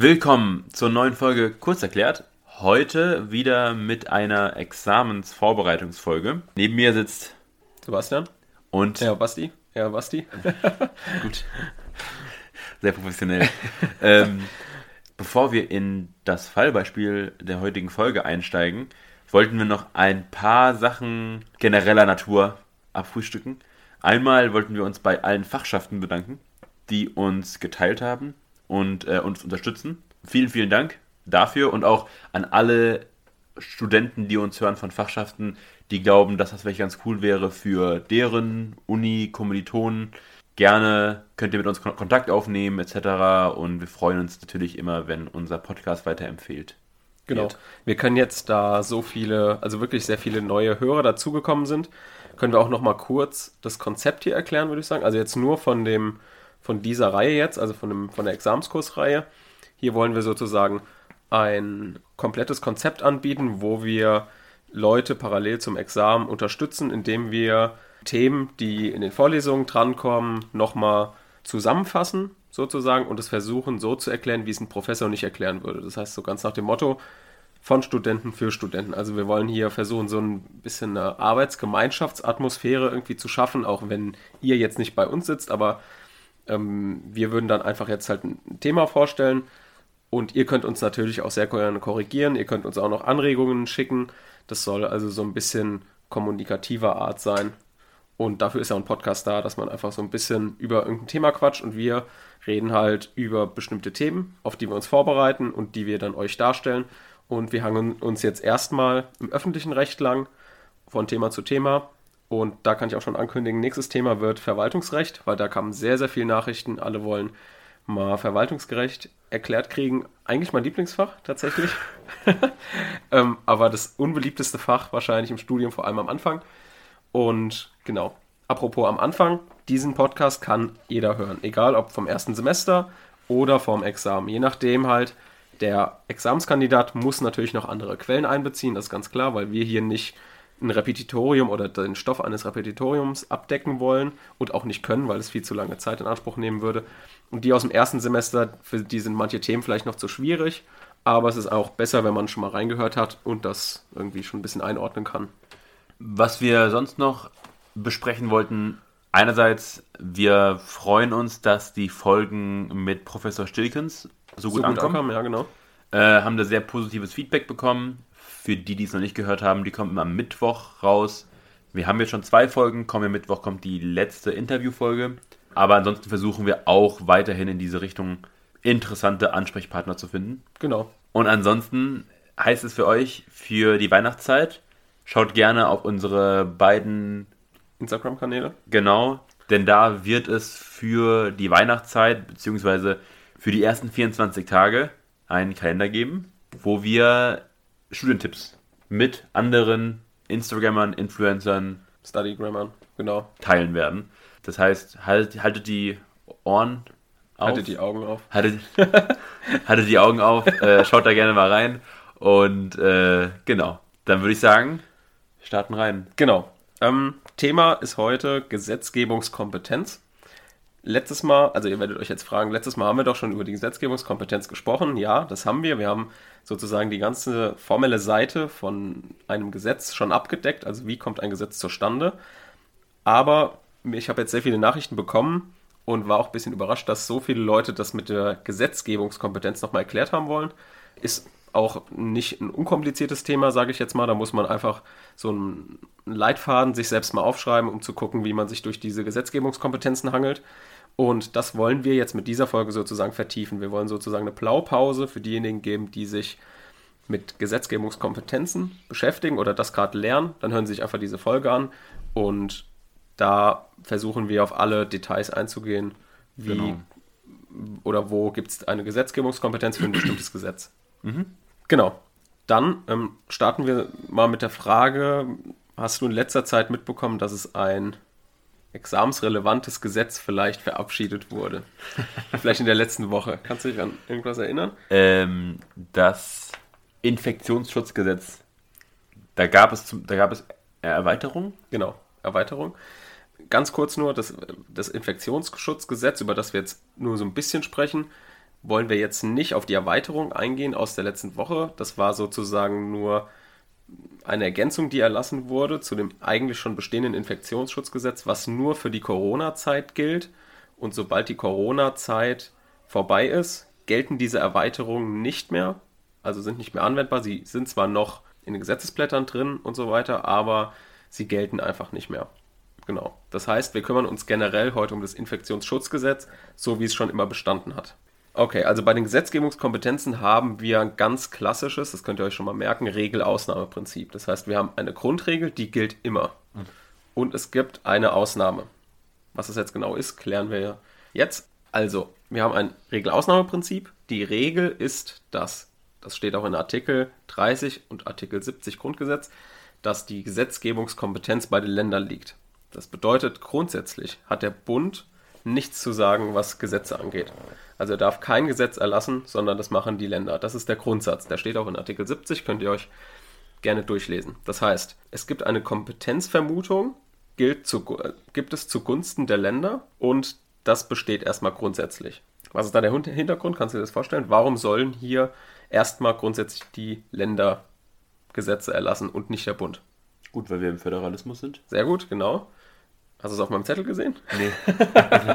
Willkommen zur neuen Folge Kurz erklärt. Heute wieder mit einer Examensvorbereitungsfolge. Neben mir sitzt Sebastian. und Ja, Basti. Ja, Basti. gut, sehr professionell. ähm, bevor wir in das Fallbeispiel der heutigen Folge einsteigen, wollten wir noch ein paar Sachen genereller Natur abfrühstücken. Einmal wollten wir uns bei allen Fachschaften bedanken, die uns geteilt haben und äh, uns unterstützen. Vielen, vielen Dank dafür und auch an alle Studenten, die uns hören von Fachschaften, die glauben, dass das vielleicht ganz cool wäre für deren Uni, Kommilitonen. Gerne könnt ihr mit uns Kon- Kontakt aufnehmen etc. Und wir freuen uns natürlich immer, wenn unser Podcast weiterempfehlt. Genau. Wird. Wir können jetzt, da so viele, also wirklich sehr viele neue Hörer dazugekommen sind, können wir auch noch mal kurz das Konzept hier erklären, würde ich sagen. Also jetzt nur von dem, von dieser Reihe jetzt, also von dem, von der Examenskursreihe. Hier wollen wir sozusagen ein komplettes Konzept anbieten, wo wir Leute parallel zum Examen unterstützen, indem wir Themen, die in den Vorlesungen drankommen, nochmal zusammenfassen, sozusagen, und es versuchen so zu erklären, wie es ein Professor nicht erklären würde. Das heißt, so ganz nach dem Motto, von Studenten für Studenten. Also wir wollen hier versuchen, so ein bisschen eine Arbeitsgemeinschaftsatmosphäre irgendwie zu schaffen, auch wenn ihr jetzt nicht bei uns sitzt, aber ähm, wir würden dann einfach jetzt halt ein Thema vorstellen und ihr könnt uns natürlich auch sehr gerne korrigieren, ihr könnt uns auch noch Anregungen schicken. Das soll also so ein bisschen kommunikativer Art sein. Und dafür ist ja ein Podcast da, dass man einfach so ein bisschen über irgendein Thema quatscht und wir reden halt über bestimmte Themen, auf die wir uns vorbereiten und die wir dann euch darstellen. Und wir hangen uns jetzt erstmal im öffentlichen Recht lang von Thema zu Thema. Und da kann ich auch schon ankündigen, nächstes Thema wird Verwaltungsrecht, weil da kamen sehr, sehr viele Nachrichten. Alle wollen mal verwaltungsgerecht erklärt kriegen. Eigentlich mein Lieblingsfach tatsächlich. ähm, aber das unbeliebteste Fach wahrscheinlich im Studium, vor allem am Anfang. Und genau, apropos am Anfang, diesen Podcast kann jeder hören, egal ob vom ersten Semester oder vom Examen. Je nachdem halt, der Examenskandidat muss natürlich noch andere Quellen einbeziehen, das ist ganz klar, weil wir hier nicht ein Repetitorium oder den Stoff eines Repetitoriums abdecken wollen und auch nicht können, weil es viel zu lange Zeit in Anspruch nehmen würde. Und die aus dem ersten Semester, für die sind manche Themen vielleicht noch zu schwierig, aber es ist auch besser, wenn man schon mal reingehört hat und das irgendwie schon ein bisschen einordnen kann. Was wir sonst noch besprechen wollten, einerseits, wir freuen uns, dass die Folgen mit Professor Stilkens so gut ankommen. ankommen, ja genau. Äh, haben da sehr positives Feedback bekommen. Für die, die es noch nicht gehört haben, die kommen immer am Mittwoch raus. Wir haben jetzt schon zwei Folgen. Kommenden Mittwoch kommt die letzte Interviewfolge. Aber ansonsten versuchen wir auch weiterhin in diese Richtung interessante Ansprechpartner zu finden. Genau. Und ansonsten heißt es für euch für die Weihnachtszeit, schaut gerne auf unsere beiden Instagram-Kanäle. Genau, denn da wird es für die Weihnachtszeit beziehungsweise für die ersten 24 Tage einen Kalender geben, wo wir Studientipps mit anderen Instagrammern, Influencern Study Grammar, genau. teilen werden. Das heißt, haltet, haltet die Ohren auf. Haltet die Augen auf. Haltet, haltet die Augen auf, äh, schaut da gerne mal rein. Und äh, genau, dann würde ich sagen, starten rein. Genau. Ähm, Thema ist heute Gesetzgebungskompetenz. Letztes Mal, also ihr werdet euch jetzt fragen, letztes Mal haben wir doch schon über die Gesetzgebungskompetenz gesprochen. Ja, das haben wir. Wir haben sozusagen die ganze formelle Seite von einem Gesetz schon abgedeckt. Also wie kommt ein Gesetz zustande? Aber ich habe jetzt sehr viele Nachrichten bekommen und war auch ein bisschen überrascht, dass so viele Leute das mit der Gesetzgebungskompetenz nochmal erklärt haben wollen. Ist auch nicht ein unkompliziertes Thema, sage ich jetzt mal. Da muss man einfach so einen Leitfaden sich selbst mal aufschreiben, um zu gucken, wie man sich durch diese Gesetzgebungskompetenzen hangelt. Und das wollen wir jetzt mit dieser Folge sozusagen vertiefen. Wir wollen sozusagen eine Blaupause für diejenigen geben, die sich mit Gesetzgebungskompetenzen beschäftigen oder das gerade lernen. Dann hören Sie sich einfach diese Folge an und da versuchen wir auf alle Details einzugehen, wie Genau. oder wo gibt es eine Gesetzgebungskompetenz für ein bestimmtes Gesetz. Genau. Dann ähm, starten wir mal mit der Frage, hast du in letzter Zeit mitbekommen, dass es ein examensrelevantes Gesetz vielleicht verabschiedet wurde? vielleicht in der letzten Woche. Kannst du dich an irgendwas erinnern? Ähm, das Infektionsschutzgesetz, da gab es, zum, da gab es Erweiterungen. Genau, Erweiterung. Ganz kurz nur, das, das Infektionsschutzgesetz, über das wir jetzt nur so ein bisschen sprechen, wollen wir jetzt nicht auf die Erweiterung eingehen aus der letzten Woche. Das war sozusagen nur eine Ergänzung, die erlassen wurde zu dem eigentlich schon bestehenden Infektionsschutzgesetz, was nur für die Corona-Zeit gilt. Und sobald die Corona-Zeit vorbei ist, gelten diese Erweiterungen nicht mehr, also sind nicht mehr anwendbar. Sie sind zwar noch in den Gesetzesblättern drin und so weiter, aber sie gelten einfach nicht mehr. Genau. Das heißt, wir kümmern uns generell heute um das Infektionsschutzgesetz, so wie es schon immer bestanden hat. Okay, also bei den Gesetzgebungskompetenzen haben wir ein ganz klassisches, das könnt ihr euch schon mal merken, Regel-Ausnahme-Prinzip. Das heißt, wir haben eine Grundregel, die gilt immer. Und es gibt eine Ausnahme. Was das jetzt genau ist, klären wir jetzt. Also, wir haben ein Regel-Ausnahme-Prinzip. Die Regel ist, dass, das steht auch in Artikel 30 und Artikel 70 Grundgesetz, dass die Gesetzgebungskompetenz bei den Ländern liegt. Das bedeutet, grundsätzlich hat der Bund nichts zu sagen, was Gesetze angeht. Also er darf kein Gesetz erlassen, sondern das machen die Länder. Das ist der Grundsatz. Der steht auch in Artikel 70, könnt ihr euch gerne durchlesen. Das heißt, es gibt eine Kompetenzvermutung, gilt zu, gibt es zugunsten der Länder und das besteht erstmal grundsätzlich. Was ist da der Hintergrund? Kannst du dir das vorstellen? Warum sollen hier erstmal grundsätzlich die Länder Gesetze erlassen und nicht der Bund? Gut, weil wir im Föderalismus sind. Sehr gut, genau. Hast du es auf meinem Zettel gesehen? Nee.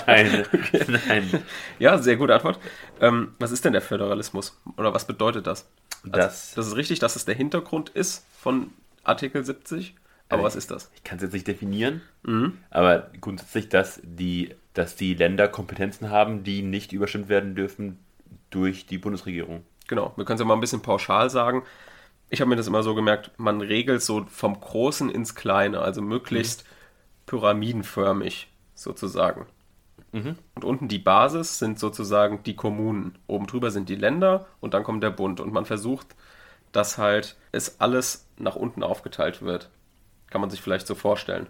nein. okay. Nein. Ja, sehr gute Antwort. Ähm, was ist denn der Föderalismus? Oder was bedeutet das? Also, das, das ist richtig, dass es der Hintergrund ist von Artikel 70. Aber also was ist das? Ich kann es jetzt nicht definieren, mhm. aber grundsätzlich, dass die, dass die Länder Kompetenzen haben, die nicht überstimmt werden dürfen durch die Bundesregierung. Genau, wir können es ja mal ein bisschen pauschal sagen. Ich habe mir das immer so gemerkt, man regelt so vom Großen ins Kleine, also möglichst mhm pyramidenförmig sozusagen. Mhm. Und unten die Basis sind sozusagen die Kommunen. Oben drüber sind die Länder und dann kommt der Bund. Und man versucht, dass halt es alles nach unten aufgeteilt wird. Kann man sich vielleicht so vorstellen.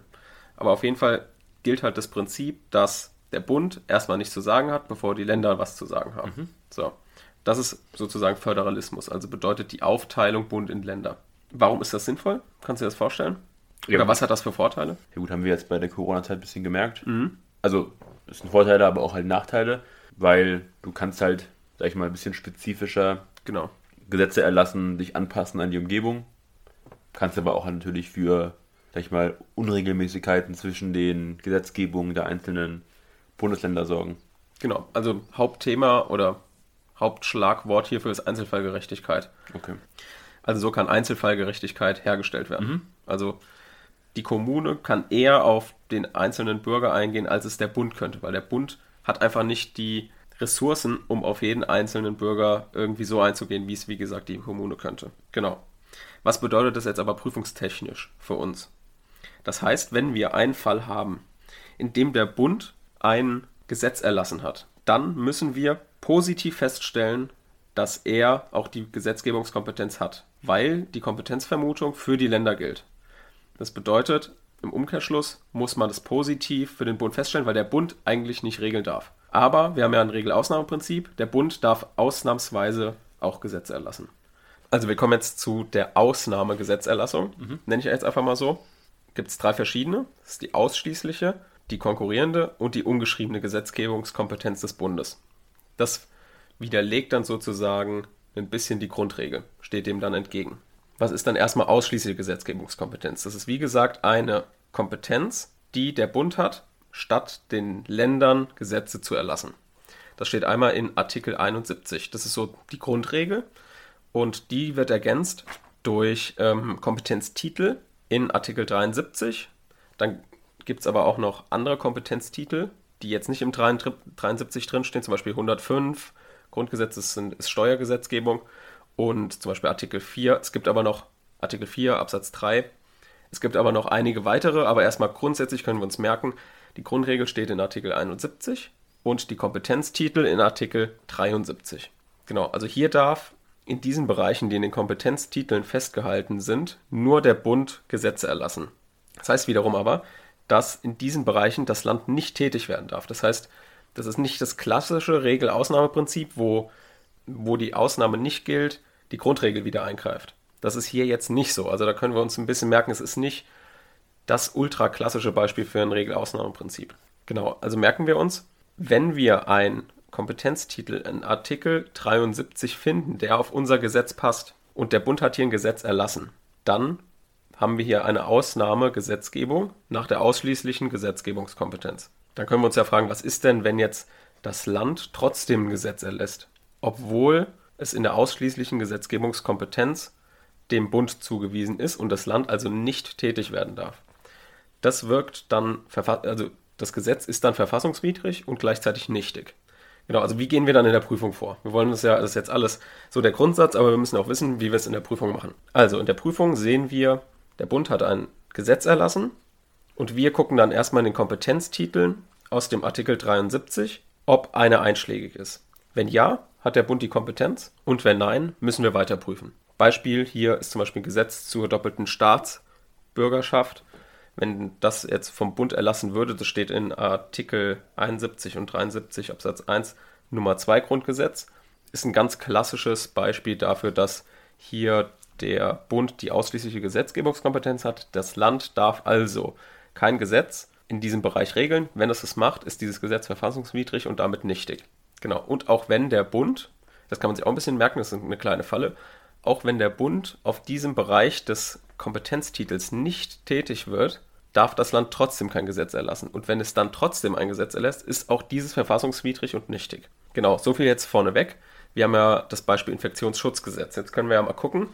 Aber auf jeden Fall gilt halt das Prinzip, dass der Bund erstmal nichts zu sagen hat, bevor die Länder was zu sagen haben. Mhm. So. Das ist sozusagen Föderalismus, also bedeutet die Aufteilung Bund in Länder. Warum ist das sinnvoll? Kannst du dir das vorstellen? Ja, Oder was hat das für Vorteile? Ja gut, haben wir jetzt bei der Corona-Zeit ein bisschen gemerkt. Mhm. Also, es sind Vorteile, aber auch halt Nachteile, weil du kannst halt, sag ich mal, ein bisschen spezifischer genau. Gesetze erlassen, dich anpassen an die Umgebung. Kannst aber auch natürlich für, sag ich mal, Unregelmäßigkeiten zwischen den Gesetzgebungen der einzelnen Bundesländer sorgen. Genau, also Hauptthema oder Hauptschlagwort hierfür ist Einzelfallgerechtigkeit. Okay. Also so kann Einzelfallgerechtigkeit hergestellt werden. Mhm. Also die Kommune kann eher auf den einzelnen Bürger eingehen, als es der Bund könnte, weil der Bund hat einfach nicht die Ressourcen, um auf jeden einzelnen Bürger irgendwie so einzugehen, wie es, wie gesagt, die Kommune könnte. Genau. Was bedeutet das jetzt aber prüfungstechnisch für uns? Das heißt, wenn wir einen Fall haben, in dem der Bund ein Gesetz erlassen hat, dann müssen wir positiv feststellen, dass er auch die Gesetzgebungskompetenz hat, weil die Kompetenzvermutung für die Länder gilt. Das bedeutet, im Umkehrschluss muss man das positiv für den Bund feststellen, weil der Bund eigentlich nicht regeln darf. Aber wir haben ja ein Regelausnahmeprinzip. Der Bund darf ausnahmsweise auch Gesetze erlassen. Also wir kommen jetzt zu der Ausnahmegesetzerlassung. Mhm. Nenne ich jetzt einfach mal so. Gibt es drei verschiedene. Das ist die ausschließliche, die konkurrierende und die ungeschriebene Gesetzgebungskompetenz des Bundes. Das widerlegt dann sozusagen ein bisschen die Grundregel, steht dem dann entgegen. Was ist dann erstmal ausschließliche Gesetzgebungskompetenz? Das ist wie gesagt eine Kompetenz, die der Bund hat, statt den Ländern Gesetze zu erlassen. Das steht einmal in Artikel 71. Das ist so die Grundregel und die wird ergänzt durch ähm, Kompetenztitel in Artikel 73. Dann gibt es aber auch noch andere Kompetenztitel, die jetzt nicht im 73 drinstehen, zum Beispiel 105. Grundgesetz ist, ist Steuergesetzgebung und zum Beispiel Artikel 4. Es gibt aber noch Artikel 4 Absatz 3. Es gibt aber noch einige weitere, aber erstmal grundsätzlich können wir uns merken, die Grundregel steht in Artikel 71 und die Kompetenztitel in Artikel 73. Genau, also hier darf in diesen Bereichen, die in den Kompetenztiteln festgehalten sind, nur der Bund Gesetze erlassen. Das heißt wiederum aber, dass in diesen Bereichen das Land nicht tätig werden darf. Das heißt, das ist nicht das klassische Regel-Ausnahmeprinzip, wo wo die Ausnahme nicht gilt, die Grundregel wieder eingreift. Das ist hier jetzt nicht so. Also da können wir uns ein bisschen merken, es ist nicht das ultra klassische Beispiel für ein Regelausnahmeprinzip. Genau, also merken wir uns, wenn wir ein Kompetenztitel in Artikel 73 finden, der auf unser Gesetz passt, und der Bund hat hier ein Gesetz erlassen, dann haben wir hier eine Ausnahmegesetzgebung nach der ausschließlichen Gesetzgebungskompetenz. Dann können wir uns ja fragen, was ist denn, wenn jetzt das Land trotzdem ein Gesetz erlässt, obwohl es in der ausschließlichen Gesetzgebungskompetenz dem Bund zugewiesen ist und das Land also nicht tätig werden darf. Das wirkt dann, also das Gesetz ist dann verfassungswidrig und gleichzeitig nichtig. Genau, also wie gehen wir dann in der Prüfung vor? Wir wollen das ja, das ist jetzt alles so der Grundsatz, aber wir müssen auch wissen, wie wir es in der Prüfung machen. Also in der Prüfung sehen wir, der Bund hat ein Gesetz erlassen und wir gucken dann erstmal in den Kompetenztiteln aus dem Artikel 73, ob eine einschlägig ist. Wenn ja, hat der Bund die Kompetenz und wenn nein, müssen wir weiter prüfen. Beispiel hier ist zum Beispiel ein Gesetz zur doppelten Staatsbürgerschaft. Wenn das jetzt vom Bund erlassen würde, das steht in Artikel 71 und 73 Absatz 1 Nummer 2 Grundgesetz, ist ein ganz klassisches Beispiel dafür, dass hier der Bund die ausschließliche Gesetzgebungskompetenz hat. Das Land darf also kein Gesetz in diesem Bereich regeln. Wenn es das macht, ist dieses Gesetz verfassungswidrig und damit nichtig. Genau. Und auch wenn der Bund, das kann man sich auch ein bisschen merken, das ist eine kleine Falle, auch wenn der Bund auf diesem Bereich des Kompetenztitels nicht tätig wird, darf das Land trotzdem kein Gesetz erlassen. Und wenn es dann trotzdem ein Gesetz erlässt, ist auch dieses verfassungswidrig und nichtig. Genau, so viel jetzt vorneweg. Wir haben ja das Beispiel Infektionsschutzgesetz. Jetzt können wir ja mal gucken,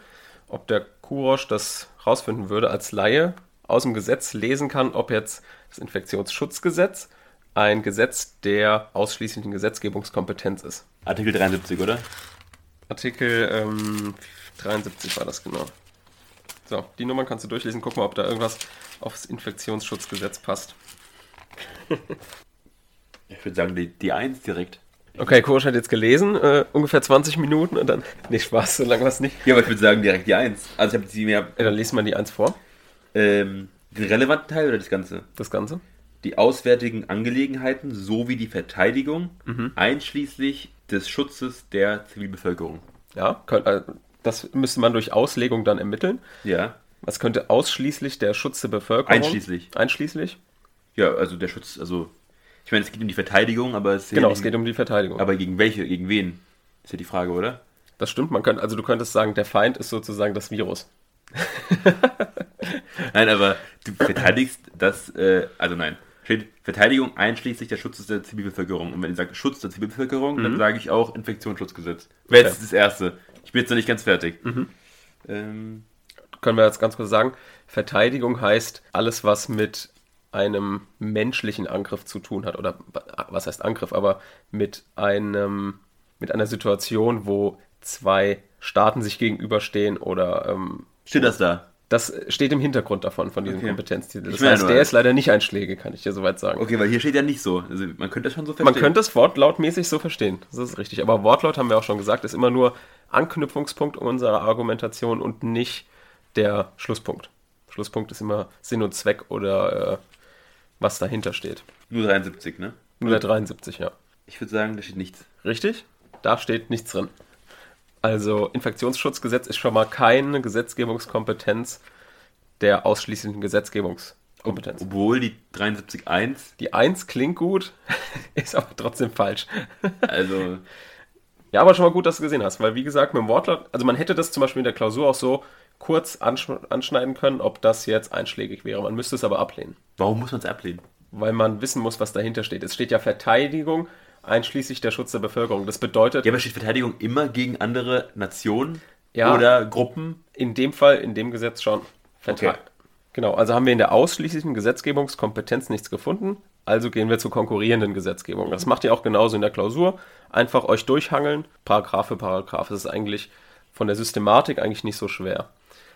ob der Kurosch das rausfinden würde als Laie aus dem Gesetz lesen kann, ob jetzt das Infektionsschutzgesetz ein Gesetz der ausschließlichen Gesetzgebungskompetenz ist. Artikel 73, oder? Artikel ähm, 73 war das genau. So, die Nummern kannst du durchlesen, guck mal, ob da irgendwas aufs Infektionsschutzgesetz passt. ich würde sagen, die, die 1 direkt. Okay, Kursch hat jetzt gelesen, äh, ungefähr 20 Minuten und dann. Nicht Spaß, so lange war es nicht. Ja, aber ich würde sagen, direkt die 1. Also ich habe sie mir. Ja, dann liest man die 1 vor. Ähm, den relevanten Teil oder das Ganze? Das Ganze. Die auswärtigen Angelegenheiten sowie die Verteidigung, mhm. einschließlich des Schutzes der Zivilbevölkerung. Ja, äh, das müsste man durch Auslegung dann ermitteln. Ja. Was könnte ausschließlich der Schutz der Bevölkerung? Einschließlich. Einschließlich? Ja, also der Schutz, also ich meine, es geht um die Verteidigung, aber es Genau, es geht um die Verteidigung. Aber gegen welche, gegen wen? Ist ja die Frage, oder? Das stimmt, man könnte, also du könntest sagen, der Feind ist sozusagen das Virus. nein, aber du verteidigst das, äh, also nein, steht Verteidigung einschließlich der Schutz der Zivilbevölkerung. Und wenn ich sage Schutz der Zivilbevölkerung, mhm. dann sage ich auch Infektionsschutzgesetz. Wäre jetzt das Erste. Ich bin jetzt noch nicht ganz fertig. Mhm. Ähm. Können wir jetzt ganz kurz sagen, Verteidigung heißt alles, was mit einem menschlichen Angriff zu tun hat. Oder was heißt Angriff, aber mit einem, mit einer Situation, wo zwei Staaten sich gegenüberstehen oder ähm, Steht das da? Das steht im Hintergrund davon, von diesem okay. Kompetenztitel. Das heißt, der ist leider nicht einschlägig, kann ich dir soweit sagen. Okay, weil hier steht ja nicht so. Also man könnte das schon so verstehen. Man könnte es wortlautmäßig so verstehen. Das ist richtig. Aber Wortlaut, haben wir auch schon gesagt, ist immer nur Anknüpfungspunkt unserer Argumentation und nicht der Schlusspunkt. Schlusspunkt ist immer Sinn und Zweck oder äh, was dahinter steht. Nur 73, ne? Nur der 73, ja. Ich würde sagen, da steht nichts. Richtig? Da steht nichts drin. Also Infektionsschutzgesetz ist schon mal keine Gesetzgebungskompetenz der ausschließlichen Gesetzgebungskompetenz. Obwohl die 73.1. Die 1 klingt gut, ist aber trotzdem falsch. Also. ja, aber schon mal gut, dass du gesehen hast, weil wie gesagt, mit dem Wortlaut, also man hätte das zum Beispiel in der Klausur auch so kurz anschneiden können, ob das jetzt einschlägig wäre. Man müsste es aber ablehnen. Warum muss man es ablehnen? Weil man wissen muss, was dahinter steht. Es steht ja Verteidigung einschließlich der Schutz der Bevölkerung. Das bedeutet. Ja, aber steht Verteidigung immer gegen andere Nationen ja, oder Gruppen? In dem Fall, in dem Gesetz schon. Okay. Genau, also haben wir in der ausschließlichen Gesetzgebungskompetenz nichts gefunden, also gehen wir zur konkurrierenden Gesetzgebung. Das macht ihr auch genauso in der Klausur. Einfach euch durchhangeln, Paragraph für Paragraph. Das ist eigentlich von der Systematik eigentlich nicht so schwer.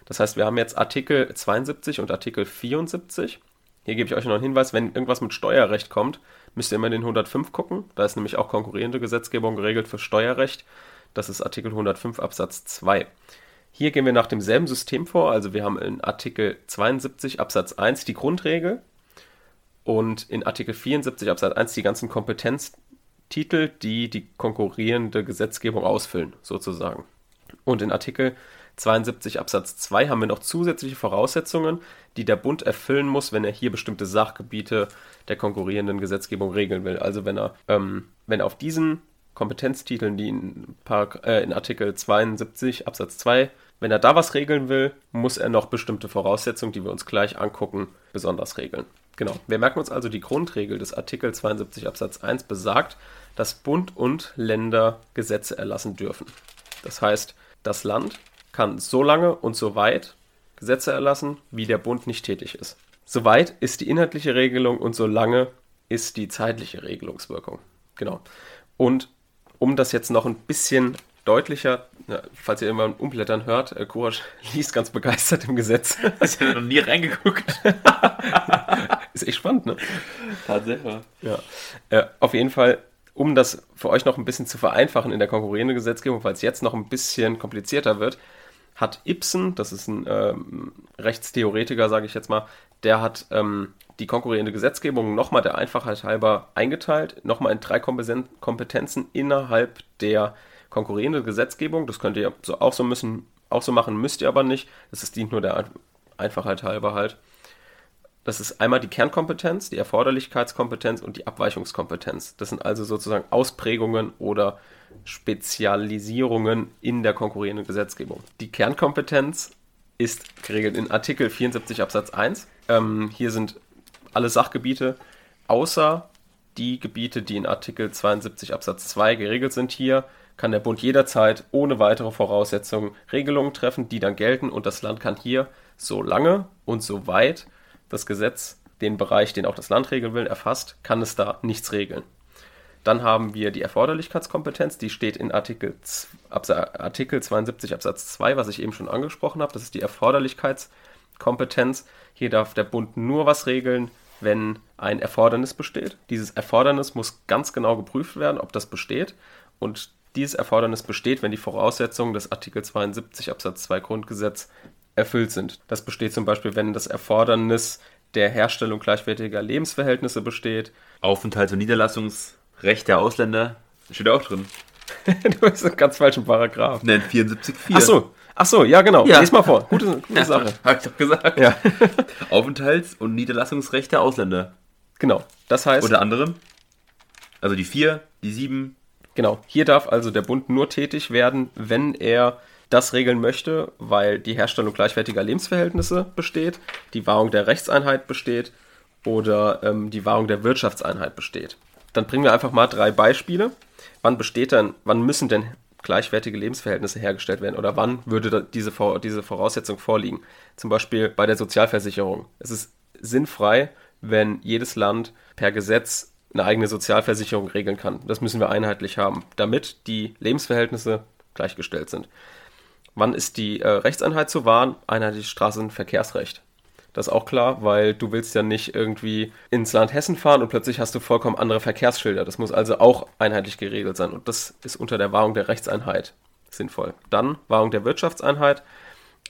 Das heißt, wir haben jetzt Artikel 72 und Artikel 74. Hier gebe ich euch noch einen Hinweis, wenn irgendwas mit Steuerrecht kommt, müsst ihr immer in den 105 gucken. Da ist nämlich auch konkurrierende Gesetzgebung geregelt für Steuerrecht. Das ist Artikel 105 Absatz 2. Hier gehen wir nach demselben System vor. Also wir haben in Artikel 72 Absatz 1 die Grundregel und in Artikel 74 Absatz 1 die ganzen Kompetenztitel, die die konkurrierende Gesetzgebung ausfüllen, sozusagen. Und in Artikel 72 Absatz 2 haben wir noch zusätzliche Voraussetzungen, die der Bund erfüllen muss, wenn er hier bestimmte Sachgebiete der konkurrierenden Gesetzgebung regeln will. Also wenn er, ähm, wenn er auf diesen Kompetenztiteln, die in, Park, äh, in Artikel 72 Absatz 2, wenn er da was regeln will, muss er noch bestimmte Voraussetzungen, die wir uns gleich angucken, besonders regeln. Genau. Wir merken uns also, die Grundregel des Artikel 72 Absatz 1 besagt, dass Bund und Länder Gesetze erlassen dürfen. Das heißt, das Land kann so lange und so weit Gesetze erlassen, wie der Bund nicht tätig ist. Soweit ist die inhaltliche Regelung und so lange ist die zeitliche Regelungswirkung. Genau. Und um das jetzt noch ein bisschen deutlicher, ja, falls ihr ein Umblättern hört, äh, Courage liest ganz begeistert im Gesetz. Ich habe noch nie reingeguckt. Ist echt spannend, ne? Tatsächlich. Ja. Äh, auf jeden Fall, um das für euch noch ein bisschen zu vereinfachen in der konkurrierenden Gesetzgebung, weil es jetzt noch ein bisschen komplizierter wird, hat Ibsen, das ist ein ähm, Rechtstheoretiker, sage ich jetzt mal, der hat ähm, die konkurrierende Gesetzgebung nochmal der Einfachheit halber eingeteilt, nochmal in drei Kompetenzen innerhalb der konkurrierenden Gesetzgebung. Das könnt ihr so, auch so müssen, auch so machen, müsst ihr aber nicht. Das dient nur der Einfachheit halber halt. Das ist einmal die Kernkompetenz, die Erforderlichkeitskompetenz und die Abweichungskompetenz. Das sind also sozusagen Ausprägungen oder Spezialisierungen in der konkurrierenden Gesetzgebung. Die Kernkompetenz ist geregelt in Artikel 74 Absatz 1. Ähm, hier sind alle Sachgebiete außer die Gebiete, die in Artikel 72 Absatz 2 geregelt sind. Hier kann der Bund jederzeit ohne weitere Voraussetzungen Regelungen treffen, die dann gelten und das Land kann hier so lange und so weit das Gesetz den Bereich, den auch das Land regeln will, erfasst, kann es da nichts regeln. Dann haben wir die Erforderlichkeitskompetenz, die steht in Artikel, Artikel 72 Absatz 2, was ich eben schon angesprochen habe. Das ist die Erforderlichkeitskompetenz. Hier darf der Bund nur was regeln, wenn ein Erfordernis besteht. Dieses Erfordernis muss ganz genau geprüft werden, ob das besteht. Und dieses Erfordernis besteht, wenn die Voraussetzungen des Artikel 72 Absatz 2 Grundgesetz erfüllt sind. Das besteht zum Beispiel, wenn das Erfordernis der Herstellung gleichwertiger Lebensverhältnisse besteht. Aufenthalts- und Niederlassungsrecht der Ausländer steht auch drin. du bist einen ganz falschen Paragraph. Nein, 74.4. Ach so, ach so, ja genau. Ja. Lies mal vor. Gute, gute Ja, Sache. Hab ich doch gesagt. Ja, Aufenthalts- und Niederlassungsrecht der Ausländer. genau. Das heißt, Unter anderem. Also die 4, die 7. Genau, hier darf also der Bund nur tätig werden, wenn er das regeln möchte, weil die Herstellung gleichwertiger Lebensverhältnisse besteht, die Wahrung der Rechtseinheit besteht oder ähm, die Wahrung der Wirtschaftseinheit besteht. Dann bringen wir einfach mal drei Beispiele. Wann besteht denn, wann müssen denn gleichwertige Lebensverhältnisse hergestellt werden oder wann würde diese, diese Voraussetzung vorliegen? Zum Beispiel bei der Sozialversicherung. Es ist sinnfrei, wenn jedes Land per Gesetz eine eigene Sozialversicherung regeln kann. Das müssen wir einheitlich haben, damit die Lebensverhältnisse gleichgestellt sind. Wann ist die äh, Rechtseinheit zu wahren? Einheitliches Straßenverkehrsrecht. Das ist auch klar, weil du willst ja nicht irgendwie ins Land Hessen fahren und plötzlich hast du vollkommen andere Verkehrsschilder. Das muss also auch einheitlich geregelt sein und das ist unter der Wahrung der Rechtseinheit sinnvoll. Dann Wahrung der Wirtschaftseinheit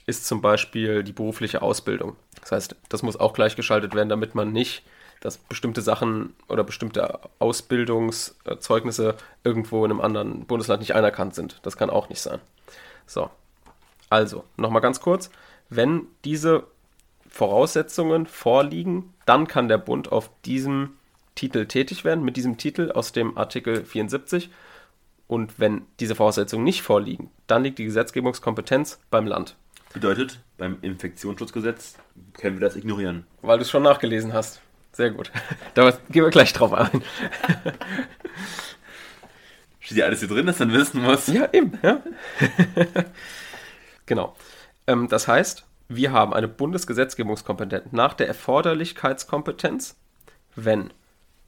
ist zum Beispiel die berufliche Ausbildung. Das heißt, das muss auch gleichgeschaltet werden, damit man nicht, dass bestimmte Sachen oder bestimmte Ausbildungszeugnisse irgendwo in einem anderen Bundesland nicht anerkannt sind. Das kann auch nicht sein. So, also, nochmal ganz kurz. Wenn diese Voraussetzungen vorliegen, dann kann der Bund auf diesem Titel tätig werden, mit diesem Titel aus dem Artikel 74. Und wenn diese Voraussetzungen nicht vorliegen, dann liegt die Gesetzgebungskompetenz beim Land. Bedeutet, beim Infektionsschutzgesetz können wir das ignorieren. Weil du es schon nachgelesen hast. Sehr gut. Da gehen wir gleich drauf ein. Steht ja alles hier drin, dass man wissen muss. Ja, eben. Ja. Genau. Ähm, das heißt, wir haben eine Bundesgesetzgebungskompetenz nach der Erforderlichkeitskompetenz, wenn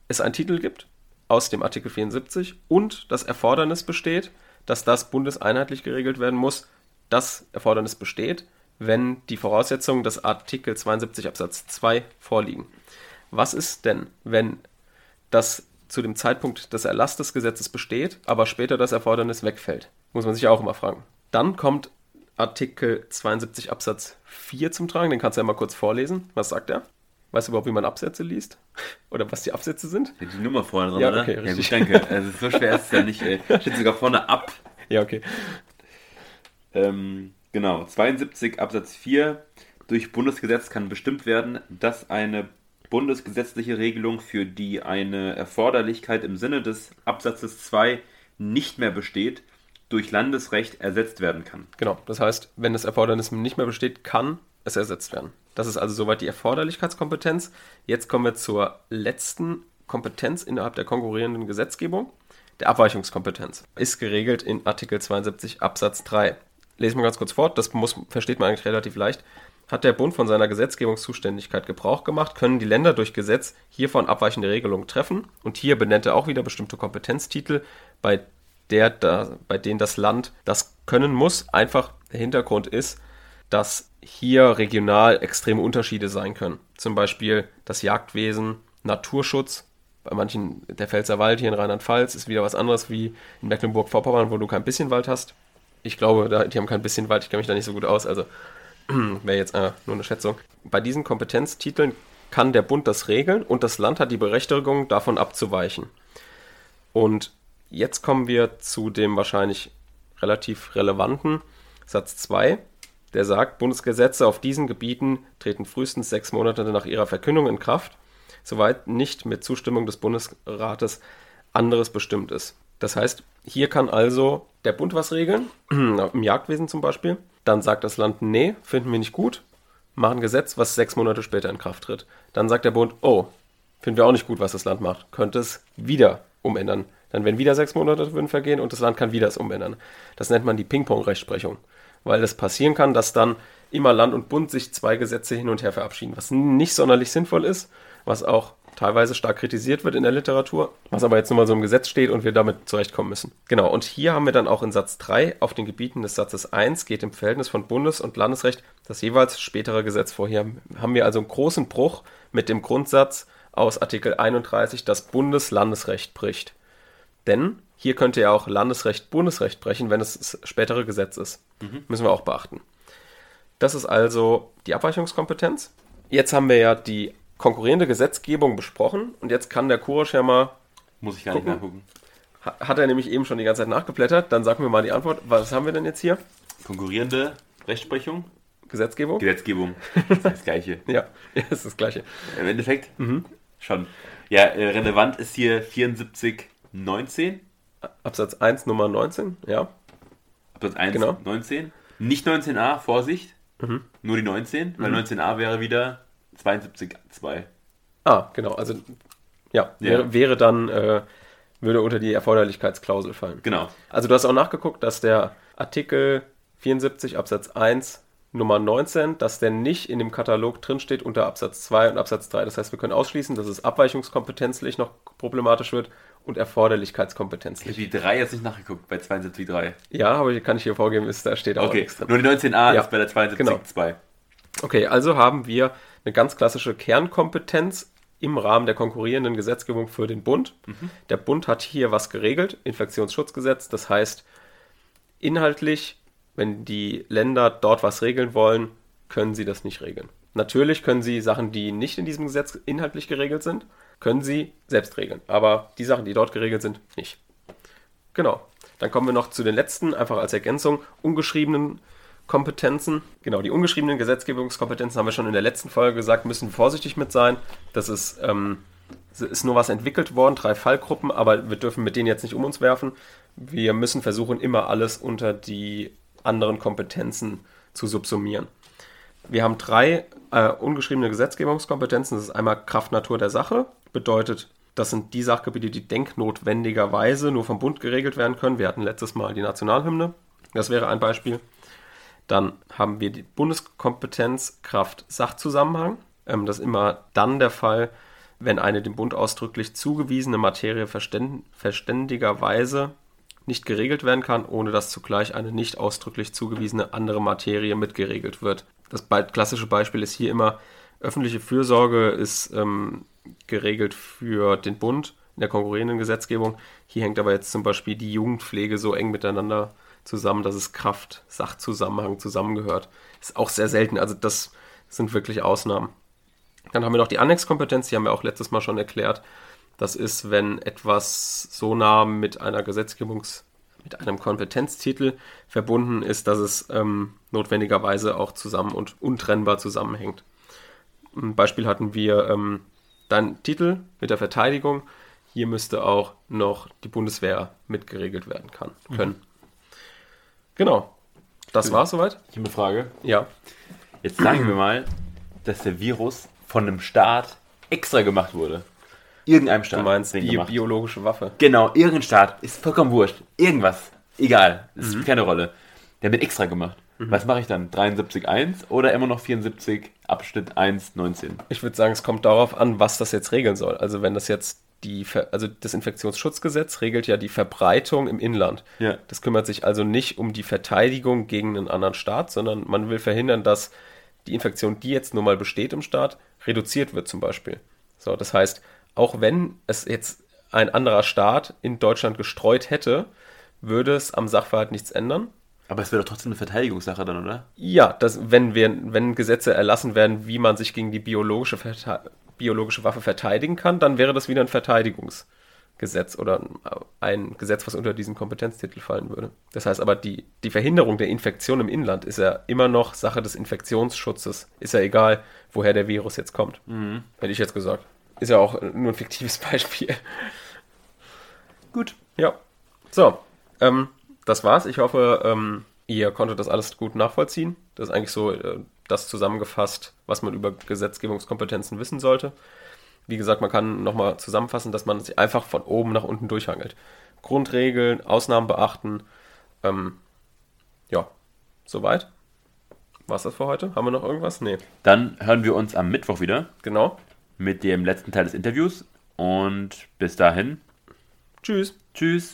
es einen Titel gibt aus dem Artikel 74 und das Erfordernis besteht, dass das bundeseinheitlich geregelt werden muss. Das Erfordernis besteht, wenn die Voraussetzungen des Artikel 72 Absatz 2 vorliegen. Was ist denn, wenn das zu dem Zeitpunkt des Erlass des Gesetzes besteht, aber später das Erfordernis wegfällt? Muss man sich auch immer fragen. Dann kommt Artikel 72 Absatz 4 zum Tragen. Den kannst du ja mal kurz vorlesen. Was sagt er? Weißt du überhaupt, wie man Absätze liest? Oder was die Absätze sind? Die Nummer vorne dran, Ja, oder? okay, ja, richtig. gut, danke. Also so schwer ist es ja nicht. Ey. Steht sogar vorne ab. Ja, okay. Ähm, genau, 72 Absatz 4. Durch Bundesgesetz kann bestimmt werden, dass eine bundesgesetzliche Regelung, für die eine Erforderlichkeit im Sinne des Absatzes 2 nicht mehr besteht, durch Landesrecht ersetzt werden kann. Genau, das heißt, wenn das Erfordernis nicht mehr besteht, kann es ersetzt werden. Das ist also soweit die Erforderlichkeitskompetenz. Jetzt kommen wir zur letzten Kompetenz innerhalb der konkurrierenden Gesetzgebung. Der Abweichungskompetenz ist geregelt in Artikel 72 Absatz 3. Lesen wir ganz kurz fort, das muss, versteht man eigentlich relativ leicht. Hat der Bund von seiner Gesetzgebungszuständigkeit Gebrauch gemacht, können die Länder durch Gesetz hiervon abweichende Regelungen treffen. Und hier benennt er auch wieder bestimmte Kompetenztitel, bei, der da, bei denen das Land das können muss. Einfach der Hintergrund ist, dass hier regional extreme Unterschiede sein können. Zum Beispiel das Jagdwesen, Naturschutz. Bei manchen, der Pfälzerwald hier in Rheinland-Pfalz ist wieder was anderes wie in Mecklenburg-Vorpommern, wo du kein bisschen Wald hast. Ich glaube, da, die haben kein bisschen Wald, ich kenne mich da nicht so gut aus, also wäre jetzt äh, nur eine Schätzung. Bei diesen Kompetenztiteln kann der Bund das regeln und das Land hat die Berechtigung, davon abzuweichen. Und jetzt kommen wir zu dem wahrscheinlich relativ relevanten Satz 2 der sagt, Bundesgesetze auf diesen Gebieten treten frühestens sechs Monate nach ihrer Verkündung in Kraft, soweit nicht mit Zustimmung des Bundesrates anderes bestimmt ist. Das heißt, hier kann also der Bund was regeln, im Jagdwesen zum Beispiel. Dann sagt das Land, nee, finden wir nicht gut, machen Gesetz, was sechs Monate später in Kraft tritt. Dann sagt der Bund, oh, finden wir auch nicht gut, was das Land macht, könnte es wieder umändern. Dann werden wieder sechs Monate vergehen und das Land kann wieder es umändern. Das nennt man die Ping-Pong-Rechtsprechung weil es passieren kann, dass dann immer Land und Bund sich zwei Gesetze hin und her verabschieden, was nicht sonderlich sinnvoll ist, was auch teilweise stark kritisiert wird in der Literatur, was aber jetzt nun mal so im Gesetz steht und wir damit zurechtkommen müssen. Genau, und hier haben wir dann auch in Satz 3 auf den Gebieten des Satzes 1 geht im Verhältnis von Bundes- und Landesrecht das jeweils spätere Gesetz vor. Hier haben wir also einen großen Bruch mit dem Grundsatz aus Artikel 31, das Bundeslandesrecht bricht. Denn hier könnte ja auch Landesrecht Bundesrecht brechen, wenn es das spätere Gesetz ist. Mhm. Müssen wir auch beachten. Das ist also die Abweichungskompetenz. Jetzt haben wir ja die konkurrierende Gesetzgebung besprochen und jetzt kann der Kurasch ja mal. Muss ich gar gucken. nicht nachgucken. Hat er nämlich eben schon die ganze Zeit nachgeblättert. Dann sagen wir mal die Antwort. Was haben wir denn jetzt hier? Konkurrierende Rechtsprechung. Gesetzgebung? Gesetzgebung. Das ist das Gleiche. ja, das ist das Gleiche. Im Endeffekt mhm. schon. Ja, äh, relevant ist hier 7419. Absatz 1 Nummer 19, ja. Absatz 1 genau. 19. Nicht 19a, Vorsicht. Mhm. Nur die 19, weil mhm. 19a wäre wieder 72.2. Ah, genau. Also, ja, ja. Wäre, wäre, dann, äh, würde unter die Erforderlichkeitsklausel fallen. Genau. Also, du hast auch nachgeguckt, dass der Artikel 74 Absatz 1 Nummer 19, dass der nicht in dem Katalog drinsteht unter Absatz 2 und Absatz 3. Das heißt, wir können ausschließen, dass es abweichungskompetenzlich noch problematisch wird und Erforderlichkeitskompetenz. Ich habe die 3 jetzt nicht nachgeguckt bei 72.3. Ja, aber die kann ich hier vorgeben, ist, da steht auch okay. nichts drin. Nur die 19a ja. ist bei der 72.2. Genau. Okay, also haben wir eine ganz klassische Kernkompetenz im Rahmen der konkurrierenden Gesetzgebung für den Bund. Mhm. Der Bund hat hier was geregelt, Infektionsschutzgesetz. Das heißt, inhaltlich, wenn die Länder dort was regeln wollen, können sie das nicht regeln. Natürlich können sie Sachen, die nicht in diesem Gesetz inhaltlich geregelt sind, können sie selbst regeln. Aber die Sachen, die dort geregelt sind, nicht. Genau. Dann kommen wir noch zu den letzten, einfach als Ergänzung, ungeschriebenen Kompetenzen. Genau, die ungeschriebenen Gesetzgebungskompetenzen haben wir schon in der letzten Folge gesagt, müssen vorsichtig mit sein. Das ist, ähm, ist nur was entwickelt worden, drei Fallgruppen, aber wir dürfen mit denen jetzt nicht um uns werfen. Wir müssen versuchen, immer alles unter die anderen Kompetenzen zu subsumieren. Wir haben drei äh, ungeschriebene Gesetzgebungskompetenzen. Das ist einmal Kraft Natur der Sache, bedeutet, das sind die Sachgebiete, die denknotwendigerweise nur vom Bund geregelt werden können. Wir hatten letztes Mal die Nationalhymne. Das wäre ein Beispiel. Dann haben wir die Bundeskompetenz Kraft Sachzusammenhang. Ähm, das ist immer dann der Fall, wenn eine dem Bund ausdrücklich zugewiesene Materie verständigerweise nicht geregelt werden kann, ohne dass zugleich eine nicht ausdrücklich zugewiesene andere Materie mitgeregelt wird. Das klassische Beispiel ist hier immer, öffentliche Fürsorge ist ähm, geregelt für den Bund in der konkurrierenden Gesetzgebung. Hier hängt aber jetzt zum Beispiel die Jugendpflege so eng miteinander zusammen, dass es Kraft, Sachzusammenhang zusammengehört. Ist auch sehr selten, also das sind wirklich Ausnahmen. Dann haben wir noch die Annexkompetenz, die haben wir auch letztes Mal schon erklärt. Das ist, wenn etwas so nah mit einer Gesetzgebungs- mit einem Kompetenztitel verbunden ist, dass es ähm, notwendigerweise auch zusammen und untrennbar zusammenhängt. Ein Beispiel hatten wir ähm, dann Titel mit der Verteidigung. hier müsste auch noch die Bundeswehr mitgeregelt werden kann, können. Mhm. Genau. Das war soweit? Ich habe eine Frage. Ja. Jetzt sagen wir mal, dass der Virus von einem Staat extra gemacht wurde. Irgendeinem Staat. Du meinst die gemacht. biologische Waffe. Genau, irgendein Staat. Ist vollkommen wurscht. Irgendwas. Egal. Das mhm. keine Rolle. Der wird extra gemacht. Mhm. Was mache ich dann? 73.1 oder immer noch 74 Abschnitt 1.19? Ich würde sagen, es kommt darauf an, was das jetzt regeln soll. Also wenn das jetzt die, also das Infektionsschutzgesetz regelt ja die Verbreitung im Inland. Ja. Das kümmert sich also nicht um die Verteidigung gegen einen anderen Staat, sondern man will verhindern, dass die Infektion, die jetzt nun mal besteht im Staat, reduziert wird zum Beispiel. So, das heißt, auch wenn es jetzt ein anderer Staat in Deutschland gestreut hätte, würde es am Sachverhalt nichts ändern. Aber es wäre doch trotzdem eine Verteidigungssache dann, oder? Ja, das, wenn, wir, wenn Gesetze erlassen werden, wie man sich gegen die biologische, biologische Waffe verteidigen kann, dann wäre das wieder ein Verteidigungsgesetz oder ein Gesetz, was unter diesen Kompetenztitel fallen würde. Das heißt aber, die, die Verhinderung der Infektion im Inland ist ja immer noch Sache des Infektionsschutzes. Ist ja egal, woher der Virus jetzt kommt. Mhm. Hätte ich jetzt gesagt. Ist ja auch nur ein fiktives Beispiel. Gut. Ja. So. Ähm, das war's. Ich hoffe, ähm, ihr konntet das alles gut nachvollziehen. Das ist eigentlich so äh, das zusammengefasst, was man über Gesetzgebungskompetenzen wissen sollte. Wie gesagt, man kann nochmal zusammenfassen, dass man sich einfach von oben nach unten durchhangelt. Grundregeln, Ausnahmen beachten. Ähm, ja, soweit. War's das für heute? Haben wir noch irgendwas? Nee. Dann hören wir uns am Mittwoch wieder. Genau. Mit dem letzten Teil des Interviews. Und bis dahin. Tschüss. Tschüss.